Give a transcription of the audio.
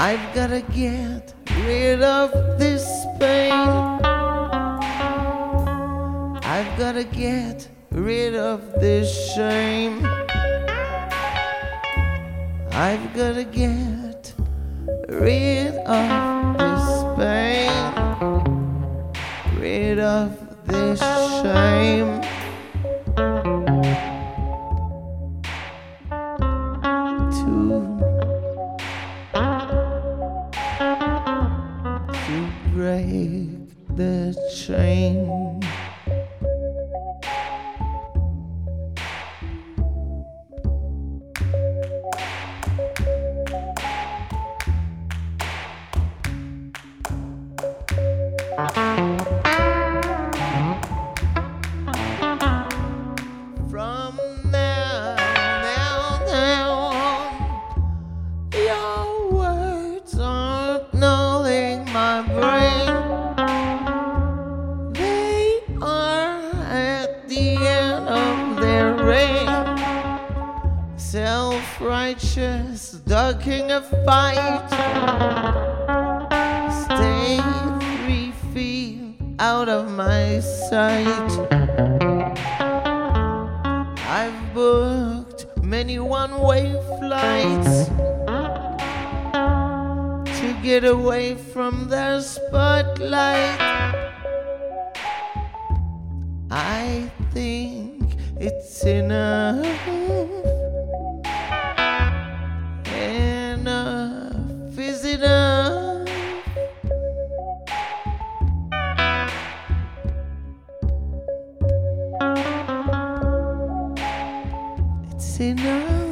I've gotta get rid of this pain. I've gotta get rid of this shame. I've gotta get rid of this pain, rid of this shame. Break the chain. Are at the end of their reign. Self righteous, ducking a fight. Stay three feet out of my sight. I've booked many one way flights to get away from the spotlight. It's enough. Enough is enough. It's enough.